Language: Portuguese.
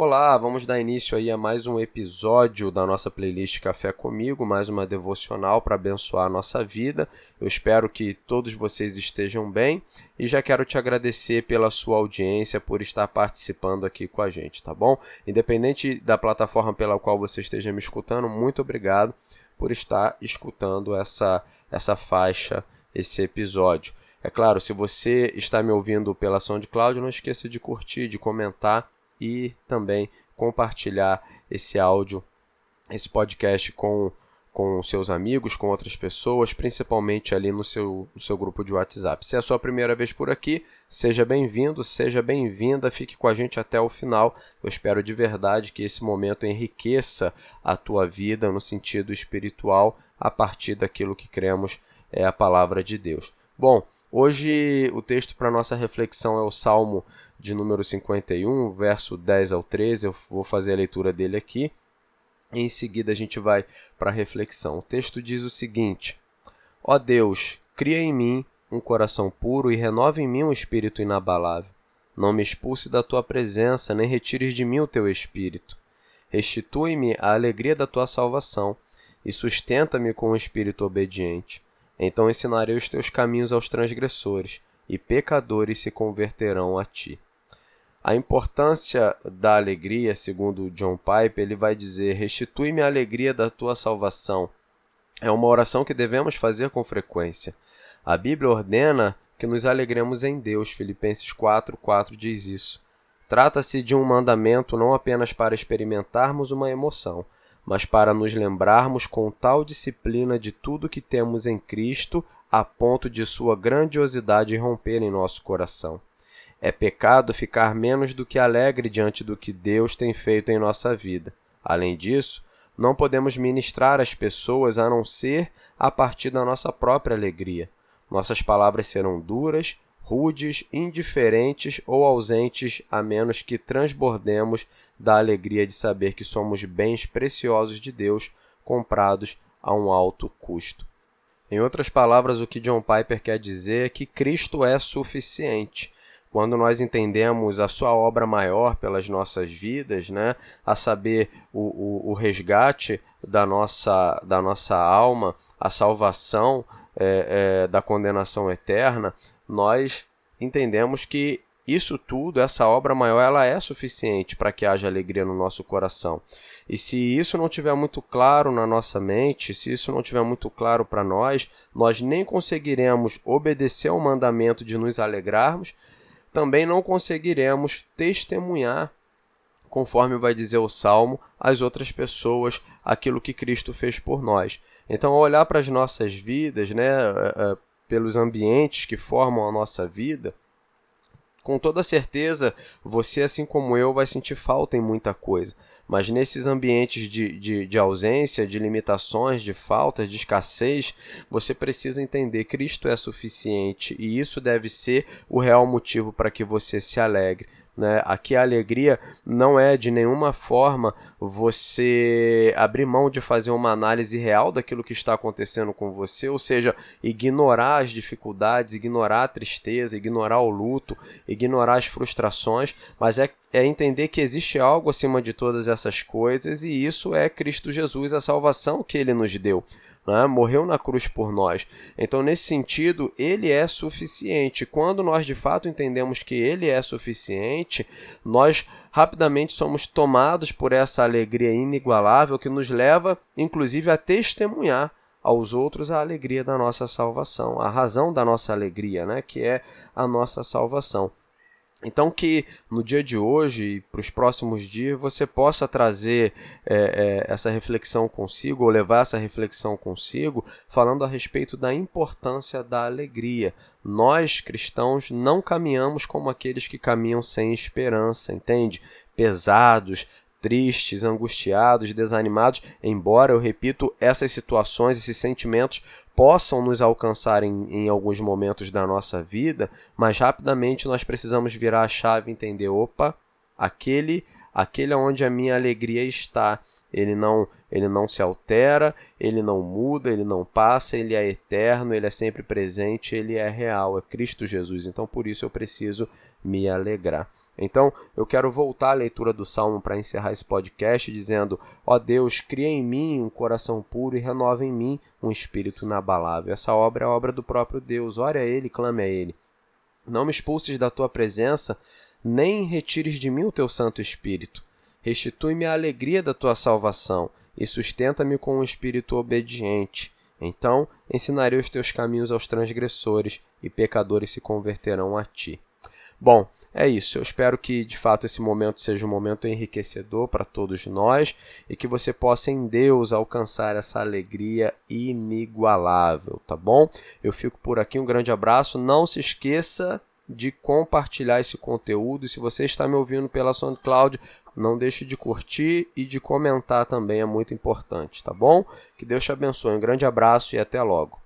Olá, vamos dar início aí a mais um episódio da nossa playlist Café Comigo, mais uma devocional para abençoar a nossa vida. Eu espero que todos vocês estejam bem e já quero te agradecer pela sua audiência, por estar participando aqui com a gente, tá bom? Independente da plataforma pela qual você esteja me escutando, muito obrigado por estar escutando essa, essa faixa, esse episódio. É claro, se você está me ouvindo pela SoundCloud, não esqueça de curtir, de comentar e também compartilhar esse áudio, esse podcast com, com seus amigos, com outras pessoas, principalmente ali no seu, no seu grupo de WhatsApp. Se é a sua primeira vez por aqui, seja bem-vindo, seja bem-vinda, fique com a gente até o final. Eu espero de verdade que esse momento enriqueça a tua vida no sentido espiritual a partir daquilo que cremos é a palavra de Deus. Bom, hoje o texto para nossa reflexão é o Salmo de número 51, verso 10 ao 13. Eu vou fazer a leitura dele aqui. Em seguida a gente vai para a reflexão. O texto diz o seguinte: Ó Deus, cria em mim um coração puro e renova em mim um espírito inabalável. Não me expulse da tua presença, nem retires de mim o teu espírito. Restitui-me a alegria da tua salvação e sustenta-me com um espírito obediente. Então ensinarei os teus caminhos aos transgressores, e pecadores se converterão a ti. A importância da alegria, segundo John Piper, ele vai dizer: Restitui-me a alegria da tua salvação. É uma oração que devemos fazer com frequência. A Bíblia ordena que nos alegremos em Deus. Filipenses 4, 4 diz isso. Trata-se de um mandamento não apenas para experimentarmos uma emoção, mas para nos lembrarmos com tal disciplina de tudo que temos em Cristo, a ponto de sua grandiosidade romper em nosso coração. É pecado ficar menos do que alegre diante do que Deus tem feito em nossa vida. Além disso, não podemos ministrar às pessoas a não ser a partir da nossa própria alegria. Nossas palavras serão duras, rudes, indiferentes ou ausentes, a menos que transbordemos da alegria de saber que somos bens preciosos de Deus, comprados a um alto custo. Em outras palavras, o que John Piper quer dizer é que Cristo é suficiente. Quando nós entendemos a sua obra maior pelas nossas vidas, né, a saber, o, o, o resgate da nossa, da nossa alma, a salvação é, é, da condenação eterna, nós entendemos que isso tudo, essa obra maior, ela é suficiente para que haja alegria no nosso coração. E se isso não tiver muito claro na nossa mente, se isso não tiver muito claro para nós, nós nem conseguiremos obedecer ao mandamento de nos alegrarmos, também não conseguiremos testemunhar, conforme vai dizer o Salmo, às outras pessoas aquilo que Cristo fez por nós. Então, olhar para as nossas vidas, né, é, é, pelos ambientes que formam a nossa vida, com toda certeza você, assim como eu, vai sentir falta em muita coisa. Mas nesses ambientes de, de, de ausência, de limitações, de faltas, de escassez, você precisa entender que Cristo é suficiente e isso deve ser o real motivo para que você se alegre. Né? Aqui a alegria não é de nenhuma forma você abrir mão de fazer uma análise real daquilo que está acontecendo com você, ou seja, ignorar as dificuldades, ignorar a tristeza, ignorar o luto, ignorar as frustrações, mas é, é entender que existe algo acima de todas essas coisas e isso é Cristo Jesus, a salvação que ele nos deu né? morreu na cruz por nós. Então, nesse sentido, ele é suficiente. Quando nós de fato entendemos que ele é suficiente, nós rapidamente somos tomados por essa alegria inigualável que nos leva, inclusive, a testemunhar aos outros a alegria da nossa salvação, a razão da nossa alegria, né, que é a nossa salvação. Então que no dia de hoje e para os próximos dias você possa trazer é, é, essa reflexão consigo ou levar essa reflexão consigo, falando a respeito da importância da alegria. Nós cristãos não caminhamos como aqueles que caminham sem esperança, entende? Pesados, tristes, angustiados, desanimados, embora eu repito, essas situações, esses sentimentos possam nos alcançar em, em alguns momentos da nossa vida, mas rapidamente nós precisamos virar a chave e entender, opa, aquele aquele onde a minha alegria está. Ele não, ele não se altera, ele não muda, ele não passa, ele é eterno, ele é sempre presente, ele é real, é Cristo Jesus. Então por isso eu preciso me alegrar. Então, eu quero voltar à leitura do Salmo para encerrar esse podcast, dizendo: Ó Deus, cria em mim um coração puro e renova em mim um espírito inabalável. Essa obra é a obra do próprio Deus. Ore a Ele, clame a Ele. Não me expulses da tua presença, nem retires de mim o teu Santo Espírito. Restitui-me a alegria da tua salvação e sustenta-me com um espírito obediente. Então ensinarei os teus caminhos aos transgressores, e pecadores se converterão a ti. Bom, é isso. Eu espero que de fato esse momento seja um momento enriquecedor para todos nós e que você possa em Deus alcançar essa alegria inigualável, tá bom? Eu fico por aqui, um grande abraço. Não se esqueça de compartilhar esse conteúdo. E se você está me ouvindo pela SoundCloud, não deixe de curtir e de comentar também, é muito importante, tá bom? Que Deus te abençoe. Um grande abraço e até logo.